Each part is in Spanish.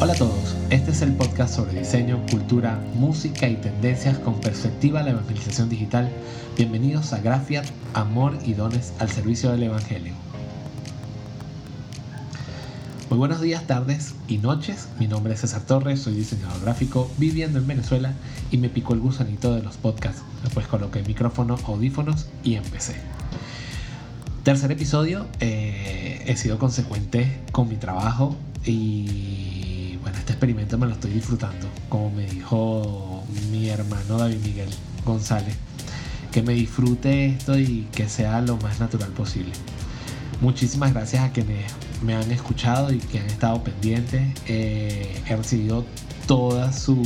Hola a todos, este es el podcast sobre diseño, cultura, música y tendencias con perspectiva a la evangelización digital. Bienvenidos a Grafiat, Amor y Dones al servicio del Evangelio. Muy buenos días, tardes y noches. Mi nombre es César Torres, soy diseñador gráfico viviendo en Venezuela y me picó el gusanito de los podcasts. Después coloqué micrófono, audífonos y empecé. Tercer episodio, eh, he sido consecuente con mi trabajo y bueno, este experimento me lo estoy disfrutando, como me dijo mi hermano David Miguel González, que me disfrute esto y que sea lo más natural posible. Muchísimas gracias a quienes me han escuchado y que han estado pendientes. Eh, he recibido todas sus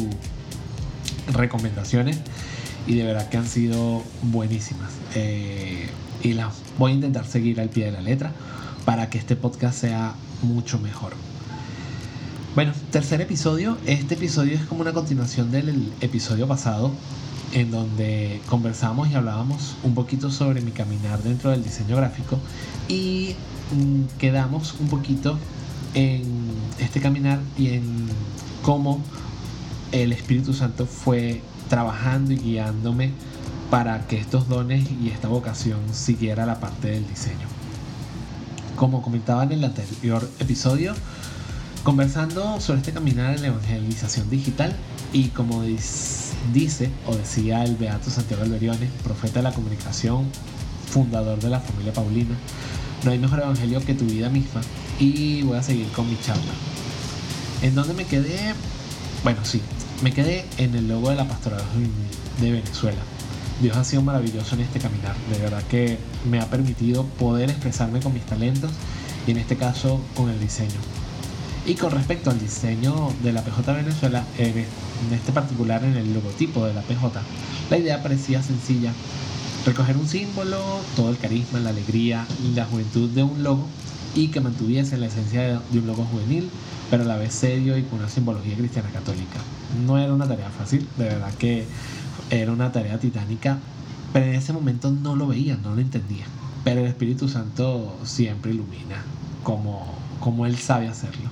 recomendaciones y de verdad que han sido buenísimas. Eh, y las voy a intentar seguir al pie de la letra para que este podcast sea mucho mejor. Bueno, tercer episodio. Este episodio es como una continuación del episodio pasado en donde conversamos y hablábamos un poquito sobre mi caminar dentro del diseño gráfico y mm, quedamos un poquito en este caminar y en cómo el Espíritu Santo fue trabajando y guiándome para que estos dones y esta vocación siguiera la parte del diseño. Como comentaba en el anterior episodio, conversando sobre este caminar en la evangelización digital y como dice o decía el Beato Santiago Alberione, profeta de la comunicación, fundador de la familia Paulina, no hay mejor evangelio que tu vida misma y voy a seguir con mi charla. ¿En dónde me quedé? Bueno, sí, me quedé en el logo de la pastoral de Venezuela Dios ha sido maravilloso en este caminar. De verdad que me ha permitido poder expresarme con mis talentos y en este caso con el diseño. Y con respecto al diseño de la PJ Venezuela, en este particular en el logotipo de la PJ, la idea parecía sencilla. Recoger un símbolo, todo el carisma, la alegría, la juventud de un logo y que mantuviese la esencia de un logo juvenil, pero a la vez serio y con una simbología cristiana católica. No era una tarea fácil, de verdad que era una tarea titánica, pero en ese momento no lo veía, no lo entendía. Pero el Espíritu Santo siempre ilumina como, como Él sabe hacerlo.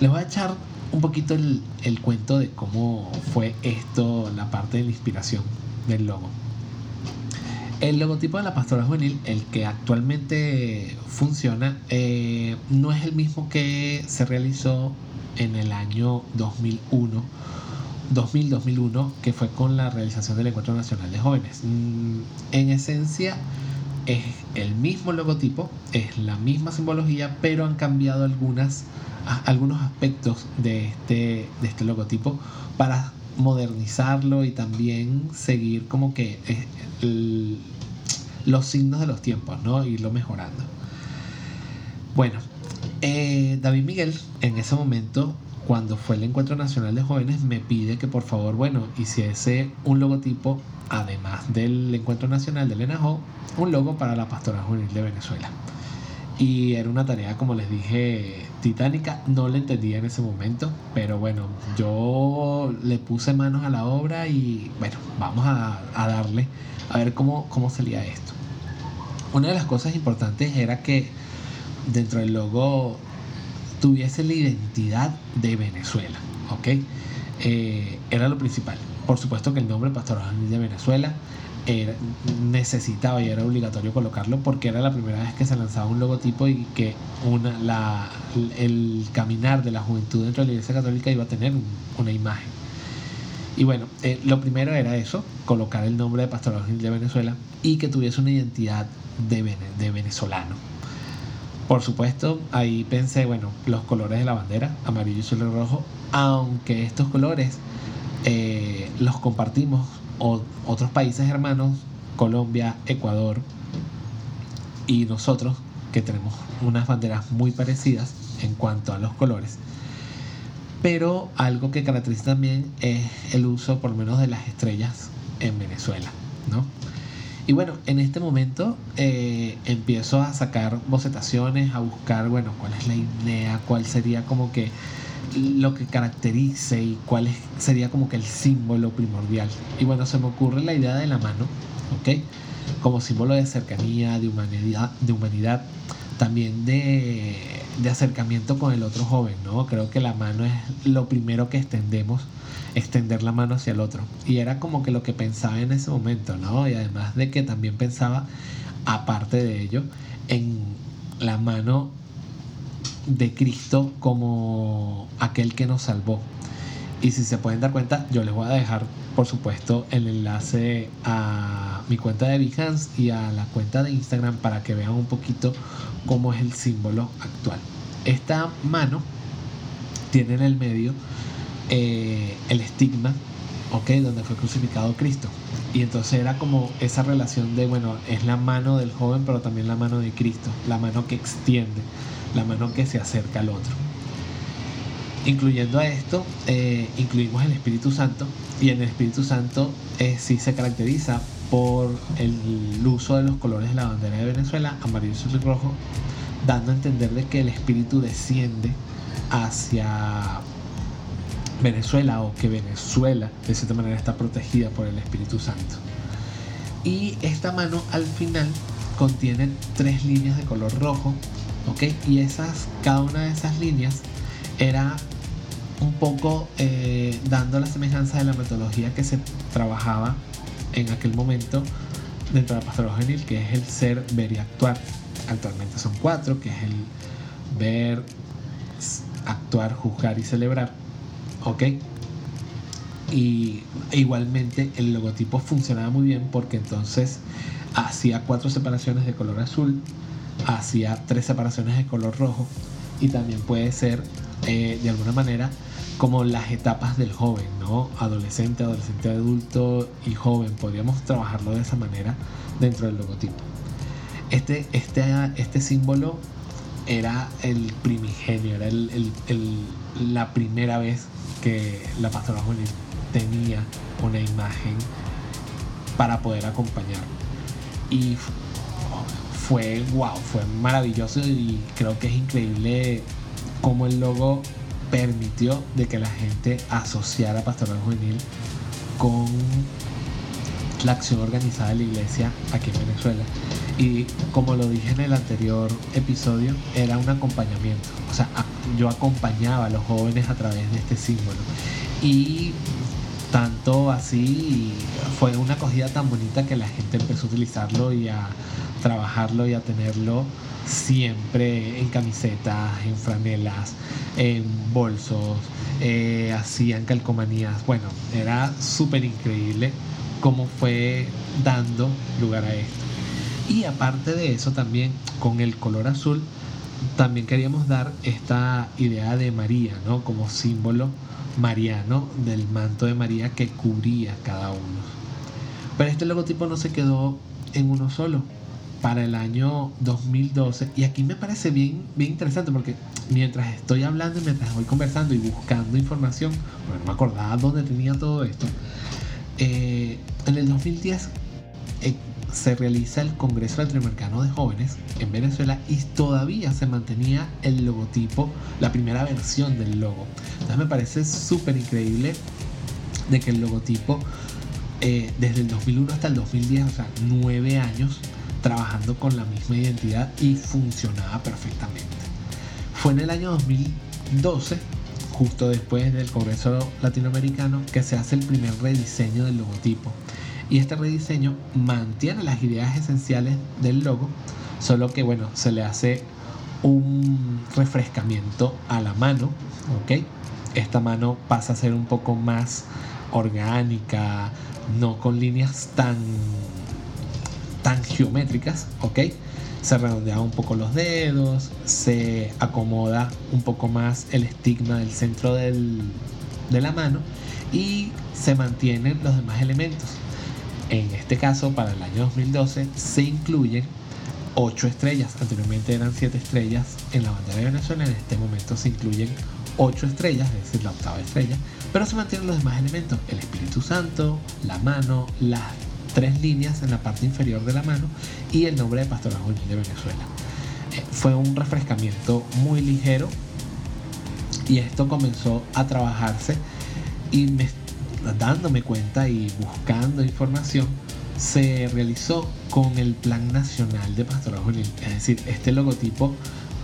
Les voy a echar un poquito el, el cuento de cómo fue esto, la parte de la inspiración del logo. El logotipo de la pastora juvenil, el que actualmente funciona, eh, no es el mismo que se realizó en el año 2001 2000-2001, que fue con la realización del Encuentro Nacional de Jóvenes. Mm, en esencia es el mismo logotipo, es la misma simbología, pero han cambiado algunas, algunos aspectos de este, de este logotipo para modernizarlo y también seguir como que los signos de los tiempos, ¿no? Irlo mejorando. Bueno, eh, David Miguel en ese momento cuando fue el Encuentro Nacional de Jóvenes, me pide que por favor, bueno, hiciese un logotipo, además del Encuentro Nacional del ENAJO, un logo para la Pastora Juvenil de Venezuela. Y era una tarea, como les dije, titánica. No la entendía en ese momento, pero bueno, yo le puse manos a la obra y bueno, vamos a, darle a ver cómo, cómo salía esto. Una de las cosas importantes era que dentro del logo tuviese la identidad de Venezuela, ¿ok? Eh, era lo principal. Por supuesto que el nombre Pastoral de Venezuela era, necesitaba y era obligatorio colocarlo porque era la primera vez que se lanzaba un logotipo y que una, el caminar de la juventud dentro de la Iglesia Católica iba a tener una imagen. Y bueno, eh, lo primero era eso, colocar el nombre de Pastoral de Venezuela y que tuviese una identidad de, de venezolano. Por supuesto, ahí pensé, bueno, los colores de la bandera, amarillo, y rojo, aunque estos colores eh, los compartimos otros países hermanos, Colombia, Ecuador y nosotros, que tenemos unas banderas muy parecidas en cuanto a los colores. Pero algo que caracteriza también es el uso, por lo menos, de las estrellas en Venezuela, ¿no? Y bueno, en este momento eh, empiezo a sacar bocetaciones, a buscar, bueno, cuál es la idea, cuál sería como que lo que caracterice y cuál sería como que el símbolo primordial. Y bueno, se me ocurre la idea de la mano, ¿ok? Como símbolo de cercanía, de humanidad, de humanidad también de, de acercamiento con el otro joven, ¿no? Creo que la mano es lo primero que extendemos, extender la mano hacia el otro. Y era como que lo que pensaba en ese momento, ¿no? Y además de que también pensaba, aparte de ello, en la mano de Cristo como aquel que nos salvó. Y si se pueden dar cuenta, yo les voy a dejar, por supuesto, el enlace a mi cuenta de Behance y a la cuenta de Instagram para que vean un poquito cómo es el símbolo actual. Esta mano tiene en el medio eh, el estigma, ¿ok? Donde fue crucificado Cristo. Y entonces era como esa relación de, bueno, es la mano del joven, pero también la mano de Cristo, la mano que extiende, la mano que se acerca al otro. Incluyendo a esto, eh, incluimos el Espíritu Santo y en el Espíritu Santo eh, sí se caracteriza por el uso de los colores de la bandera de Venezuela, amarillo, y rojo, dando a entender de que el Espíritu desciende hacia Venezuela o que Venezuela de cierta manera está protegida por el Espíritu Santo. Y esta mano al final contiene tres líneas de color rojo, ¿ok? Y esas, cada una de esas líneas era un poco eh, dando la semejanza de la metodología que se trabajaba en aquel momento dentro de la pastoral juvenil, que es el ser, ver y actuar. Actualmente son cuatro, que es el ver, actuar, juzgar y celebrar. ¿Ok? Y igualmente el logotipo funcionaba muy bien porque entonces hacía cuatro separaciones de color azul, hacía tres separaciones de color rojo y también puede ser eh, de alguna manera como las etapas del joven, ¿no? Adolescente, adolescente adulto y joven. Podríamos trabajarlo de esa manera dentro del logotipo. Este, este, este símbolo era el primigenio, era el, la primera vez que la pastora juvenil tenía una imagen para poder acompañar. Y fue wow, fue maravilloso y creo que es increíble cómo el logo permitió de que la gente asociara pastoral juvenil con la acción organizada de la iglesia aquí en Venezuela. Y como lo dije en el anterior episodio, era un acompañamiento. O sea, yo acompañaba a los jóvenes a través de este símbolo. Y tanto así fue una acogida tan bonita que la gente empezó a utilizarlo y a trabajarlo y a tenerlo siempre en camisetas, en franelas, en bolsos, eh, hacían calcomanías. Bueno, era súper increíble cómo fue dando lugar a esto. Y aparte de eso, también con el color azul, también queríamos dar esta idea de María, ¿no? Como símbolo mariano del manto de María que cubría cada uno. Pero este logotipo no se quedó en uno solo, para el año 2012. Y aquí me parece bien, bien interesante porque mientras estoy hablando y mientras voy conversando y buscando información, bueno, no me acordaba dónde tenía todo esto. Eh, en el 2010 eh, se realiza el Congreso Latinoamericano de Jóvenes en Venezuela y todavía se mantenía el logotipo, la primera versión del logo. Entonces me parece súper increíble de que el logotipo eh, desde el 2001 hasta el 2010, o sea, nueve años, trabajando con la misma identidad y funcionaba perfectamente. Fue en el año 2012, justo después del Congreso Latinoamericano, que se hace el primer rediseño del logotipo. Y este rediseño mantiene las ideas esenciales del logo, solo que bueno, se le hace un refrescamiento a la mano, ¿ok? Esta mano pasa a ser un poco más orgánica, no con líneas tan tan geométricas, ¿ok? Se redondea un poco los dedos, se acomoda un poco más el estigma del centro de la mano y se mantienen los demás elementos. En este caso, para el año 2012, se incluyen 8 estrellas. Anteriormente eran 7 estrellas en la bandera de Venezuela. En este momento se incluyen 8 estrellas, es decir, la octava estrella. Pero se mantienen los demás elementos. El Espíritu Santo, la mano, las tres líneas en la parte inferior de la mano y el nombre de Pastoral Juvenil de Venezuela. Eh, fue un refrescamiento muy ligero y esto comenzó a trabajarse y me, dándome cuenta y buscando información se realizó con el Plan Nacional de Pastoral Juvenil. Es decir, este logotipo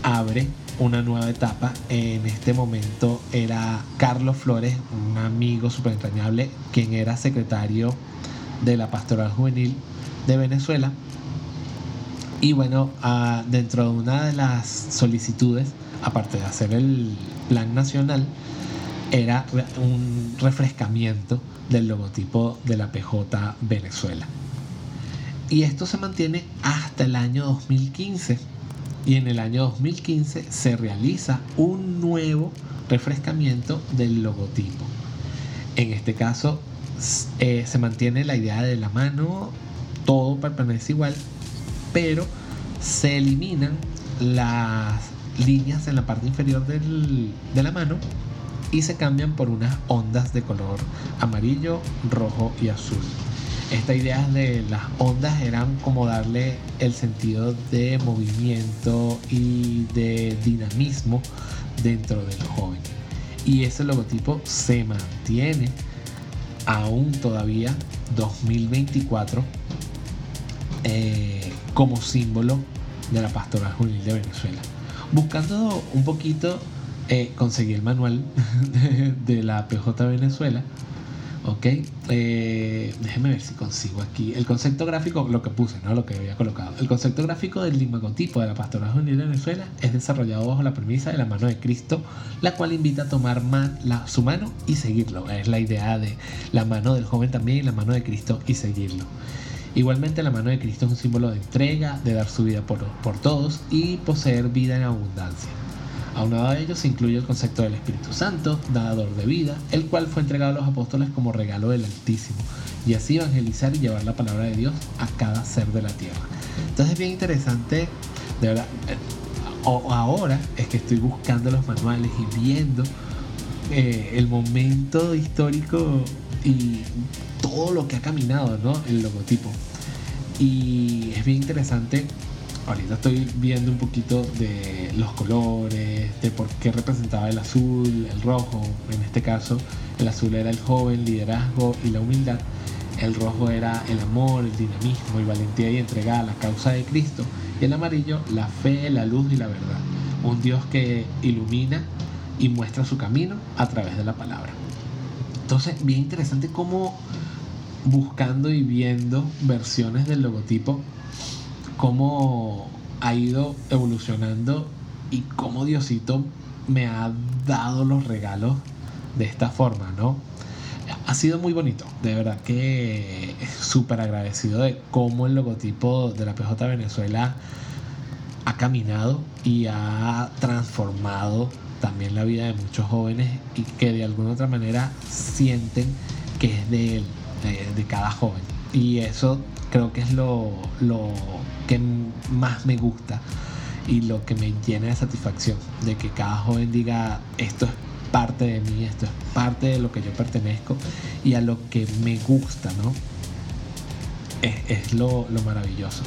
abre una nueva etapa. En este momento era Carlos Flores, un amigo súper entrañable, quien era secretario de la Pastoral Juvenil de Venezuela. Y bueno, ah, dentro de una de las solicitudes, aparte de hacer el plan nacional, era un refrescamiento del logotipo de la PJ Venezuela. Y esto se mantiene hasta el año 2015. Y en el año 2015 se realiza un nuevo refrescamiento del logotipo. En este caso eh, se mantiene la idea de la mano, todo permanece igual, pero se eliminan las líneas en la parte inferior de la mano y se cambian por unas ondas de color amarillo, rojo y azul. Esta idea de las ondas eran como darle el sentido de movimiento y de dinamismo dentro del joven. Y ese logotipo se mantiene aún todavía 2024 eh, como símbolo de la pastoral juvenil de Venezuela. Buscando un poquito eh, conseguí el manual de, la PJ Venezuela. Ok, eh, déjeme ver si consigo aquí el concepto gráfico, lo que puse, no lo que había colocado. El concepto gráfico del limagotipo de la Pastoral Juvenil de Venezuela es desarrollado bajo la premisa de la mano de Cristo, la cual invita a tomar su mano y seguirlo. Es la idea de la mano del joven también la mano de Cristo y seguirlo. Igualmente la mano de Cristo es un símbolo de entrega, de dar su vida por, por todos y poseer vida en abundancia. Aunado a ello se incluye el concepto del Espíritu Santo, dador de vida, el cual fue entregado a los apóstoles como regalo del Altísimo, y así evangelizar y llevar la palabra de Dios a cada ser de la tierra. Entonces es bien interesante, de verdad, eh, ahora es que estoy buscando los manuales y viendo eh, el momento histórico y todo lo que ha caminado, ¿no? El logotipo. Y es bien interesante ahorita estoy viendo un poquito de los colores, de por qué representaba el azul, el rojo. En este caso, el azul era el joven, liderazgo y la humildad. El rojo era el amor, el dinamismo y valentía y entrega a la causa de Cristo. Y el amarillo, la fe, la luz y la verdad. Un Dios que ilumina y muestra su camino a través de la palabra. Entonces, bien interesante cómo buscando y viendo versiones del logotipo cómo ha ido evolucionando y cómo Diosito me ha dado los regalos de esta forma, ¿no? Ha sido muy bonito, de verdad que súper agradecido de cómo el logotipo de la PJ Venezuela ha caminado y ha transformado también la vida de muchos jóvenes y que de alguna otra manera sienten que es de él, de, cada joven. Y eso creo que es lo, lo que más me gusta y lo que me llena de satisfacción, de que cada joven diga esto es parte de mí, esto es parte de lo que yo pertenezco y a lo que me gusta, ¿no? Es, lo, maravilloso.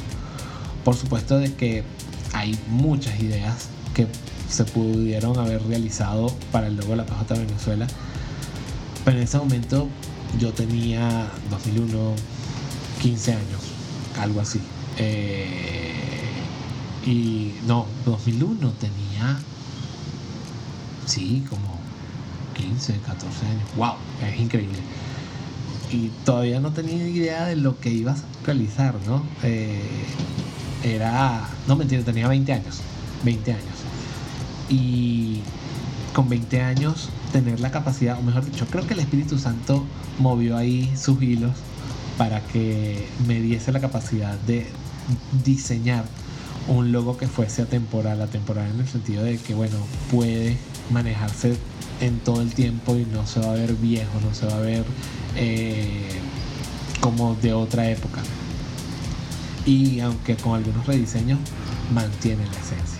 Por supuesto de que hay muchas ideas que se pudieron haber realizado para el logo de la PJ Venezuela, pero en ese momento yo tenía 2001, 15 años, algo así. Eh, y no, 2001 tenía, sí, como 15, 14 años. ¡Wow! Es increíble. Y todavía no tenía idea de lo que ibas a realizar, ¿no? Eh, era, no mentira, tenía 20 años. 20 años. Y con 20 años tener la capacidad, o mejor dicho, creo que el Espíritu Santo movió ahí sus hilos para que me diese la capacidad de diseñar un logo que fuese atemporal, atemporal en el sentido de que, bueno, puede manejarse en todo el tiempo y no se va a ver viejo, no se va a ver eh, como de otra época. Y aunque con algunos rediseños mantiene la esencia.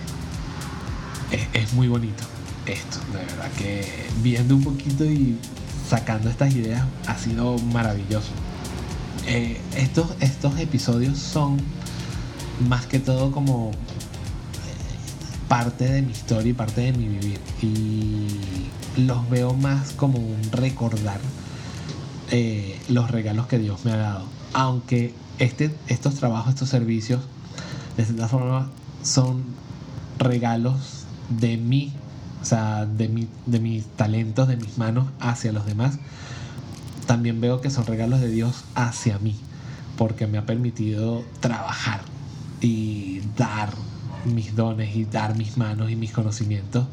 Es, muy bonito esto, de verdad que viendo un poquito y sacando estas ideas ha sido maravilloso. Eh, estos, estos episodios son más que todo como eh, parte de mi historia y parte de mi vivir. Y los veo más como un recordar eh, los regalos que Dios me ha dado. Aunque este, estos trabajos, estos servicios, de cierta forma, son regalos de mí, o sea, de, mi, de mis talentos, de mis manos hacia los demás. También veo que son regalos de Dios hacia mí, porque me ha permitido trabajar y dar mis dones y dar mis manos y mis conocimientos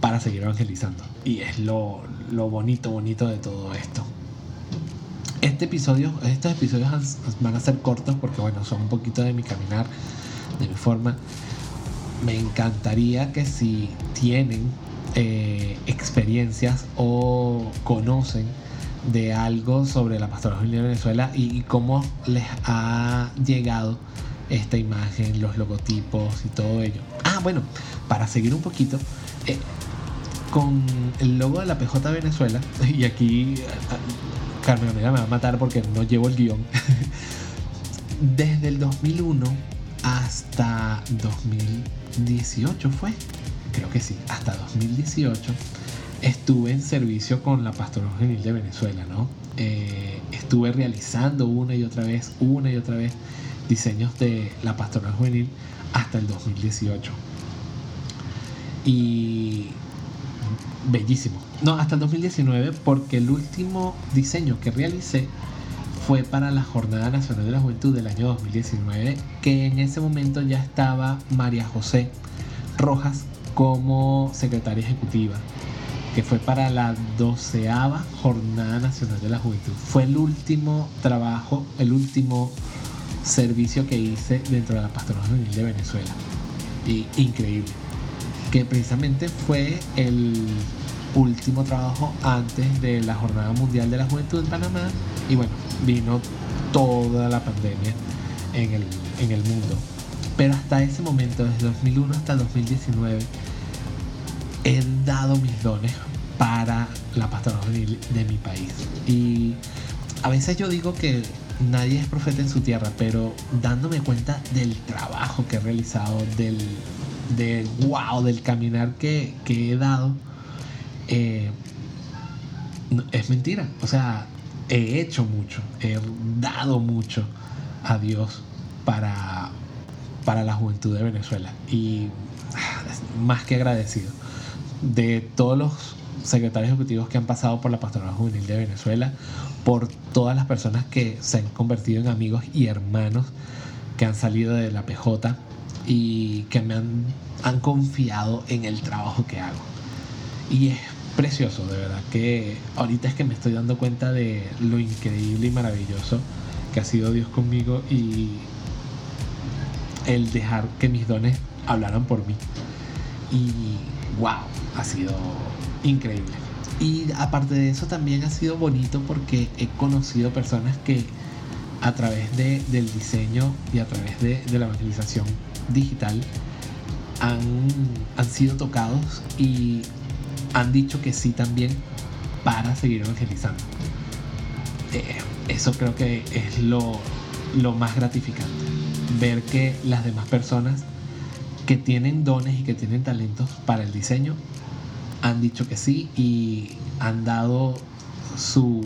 para seguir evangelizando. Y es lo, lo bonito, bonito de todo esto. Este episodio, estos episodios van a ser cortos porque bueno, son un poquito de mi caminar, de mi forma. Me encantaría que si tienen eh, experiencias o conocen de algo sobre la pastoral de Venezuela y, cómo les ha llegado esta imagen, los logotipos y todo ello. Ah, bueno, para seguir un poquito, eh, con el logo de la PJ Venezuela, y aquí Carmen Amiga me va a matar porque no llevo el guion. Desde el 2001 hasta 2018 fue, creo que sí, hasta 2018 estuve en servicio con la Pastoral Juvenil de Venezuela, ¿no? Eh, estuve realizando una y otra vez, una y otra vez diseños de la Pastoral Juvenil hasta el 2018. Y bellísimo. No, hasta el 2019 porque el último diseño que realicé fue para la Jornada Nacional de la Juventud del año 2019, que en ese momento ya estaba María José Rojas como secretaria ejecutiva, que fue para la doceava Jornada Nacional de la Juventud. Fue el último trabajo, el último servicio que hice dentro de la Pastoral Juvenil de Venezuela. Y increíble que precisamente fue el último trabajo antes de la Jornada Mundial de la Juventud en Panamá y bueno, vino toda la pandemia en el, en el mundo. Pero hasta ese momento, desde 2001 hasta 2019, he dado mis dones para la pastoral de mi país. Y a veces yo digo que nadie es profeta en su tierra, pero dándome cuenta del trabajo que he realizado, del de wow, del caminar que, he dado, eh, es mentira. O sea, he hecho mucho, he dado mucho a Dios para, para la juventud de Venezuela. Y ah, más que agradecido de todos los secretarios ejecutivos que han pasado por la Pastoral Juvenil de Venezuela, por todas las personas que se han convertido en amigos y hermanos que han salido de la PJ y que me han, han confiado en el trabajo que hago. Y es precioso, de verdad, que ahorita es que me estoy dando cuenta de lo increíble y maravilloso que ha sido Dios conmigo y el dejar que mis dones hablaran por mí. Y wow, ha sido increíble. Y aparte de eso también ha sido bonito porque he conocido personas que a través de, del diseño y a través de, de la evangelización digital han, han sido tocados y han dicho que sí también para seguir evangelizando. Eh, eso creo que es lo, lo más gratificante. Ver que las demás personas que tienen dones y que tienen talentos para el diseño han dicho que sí y han dado su,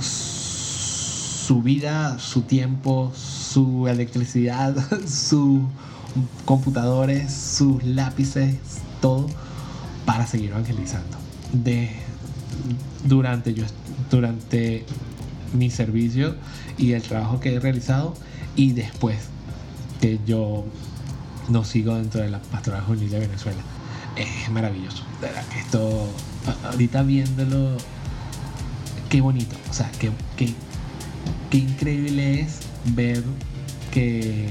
su vida, su tiempo, su electricidad, sus computadores, sus lápices, todo para seguir evangelizando. De, durante, yo, durante mi servicio y el trabajo que he realizado y después que yo no sigo dentro de la pastoral juvenil de Venezuela. Es maravilloso. De verdad esto, ahorita viéndolo, qué bonito. O sea, qué, qué, qué increíble es ver que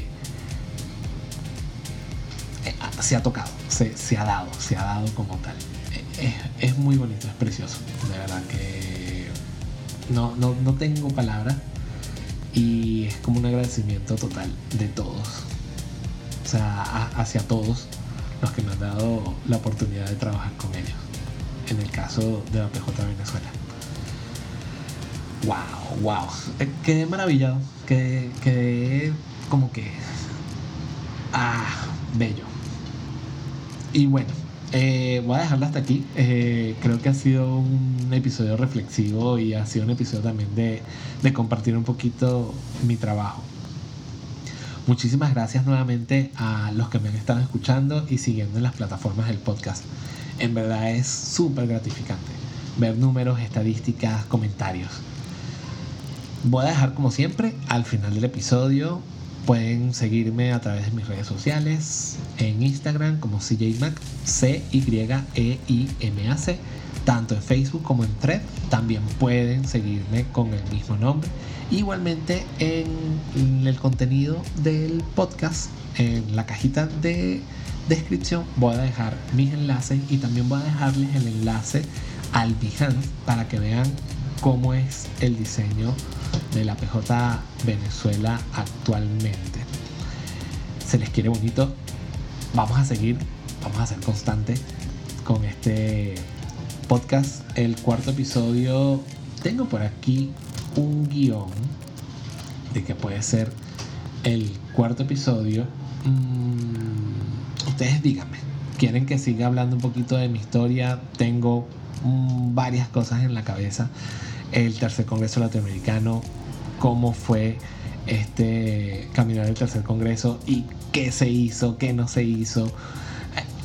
eh, se ha tocado, se, se, ha dado, se ha dado como tal. Eh, es, es, muy bonito, es precioso. De verdad que no, no, no tengo palabras y es como un agradecimiento total de todos. O sea, hacia todos los que me han dado la oportunidad de trabajar con ellos. En el caso de la PJ Venezuela. Wow, wow. Eh, quedé maravillado. Quedé, quedé como que. Ah, bello. Y bueno, eh, voy a dejarlo hasta aquí. Eh, creo que ha sido un episodio reflexivo y ha sido un episodio también de, de compartir un poquito mi trabajo. Muchísimas gracias nuevamente a los que me han estado escuchando y siguiendo en las plataformas del podcast. En verdad es súper gratificante ver números, estadísticas, comentarios. Voy a dejar como siempre al final del episodio. Pueden seguirme a través de mis redes sociales, en Instagram como CJMac, C-Y-E-I-M-A-C, tanto en Facebook como en Thread. También pueden seguirme con el mismo nombre. Igualmente en el contenido del podcast, en la cajita de descripción, voy a dejar mis enlaces y también voy a dejarles el enlace al Behance para que vean cómo es el diseño de la PJ Venezuela actualmente. Se les quiere bonito. Vamos a seguir, vamos a ser constantes con este podcast. El cuarto episodio, tengo por aquí un guion de que puede ser el cuarto episodio. Mm, ustedes díganme, ¿quieren que siga hablando un poquito de mi historia? Tengo mm, varias cosas en la cabeza el tercer Congreso Latinoamericano, cómo fue este caminar el tercer Congreso y qué se hizo, qué no se hizo.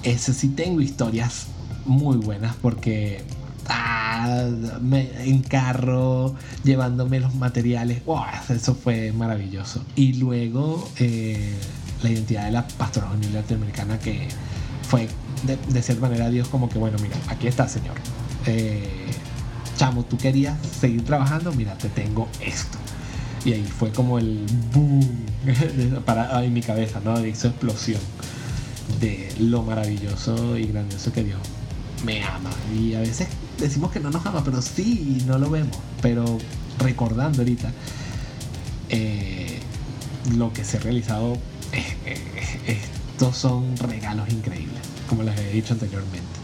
Ese sí tengo historias muy buenas porque ah, en carro, llevándome los materiales, eso fue maravilloso. Y luego eh, la identidad de la Pastora Juvenil Latinoamericana que fue de, cierta manera Dios como que, bueno, mira, aquí está, Señor. Eh, chamo, tú querías seguir trabajando, mira, te tengo esto. Y ahí fue como el boom para en mi cabeza, ¿no? De explosión de lo maravilloso y grandioso que Dios me ama. Y a veces decimos que no nos ama, pero sí, no lo vemos. Pero recordando ahorita eh, lo que se ha realizado, eh, eh, estos son regalos increíbles, como les he dicho anteriormente.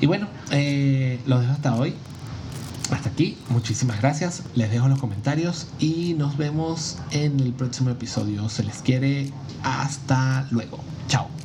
Y bueno, eh, lo dejo hasta hoy. Hasta aquí, muchísimas gracias. Les dejo los comentarios y nos vemos en el próximo episodio. Se les quiere. Hasta luego. Chao.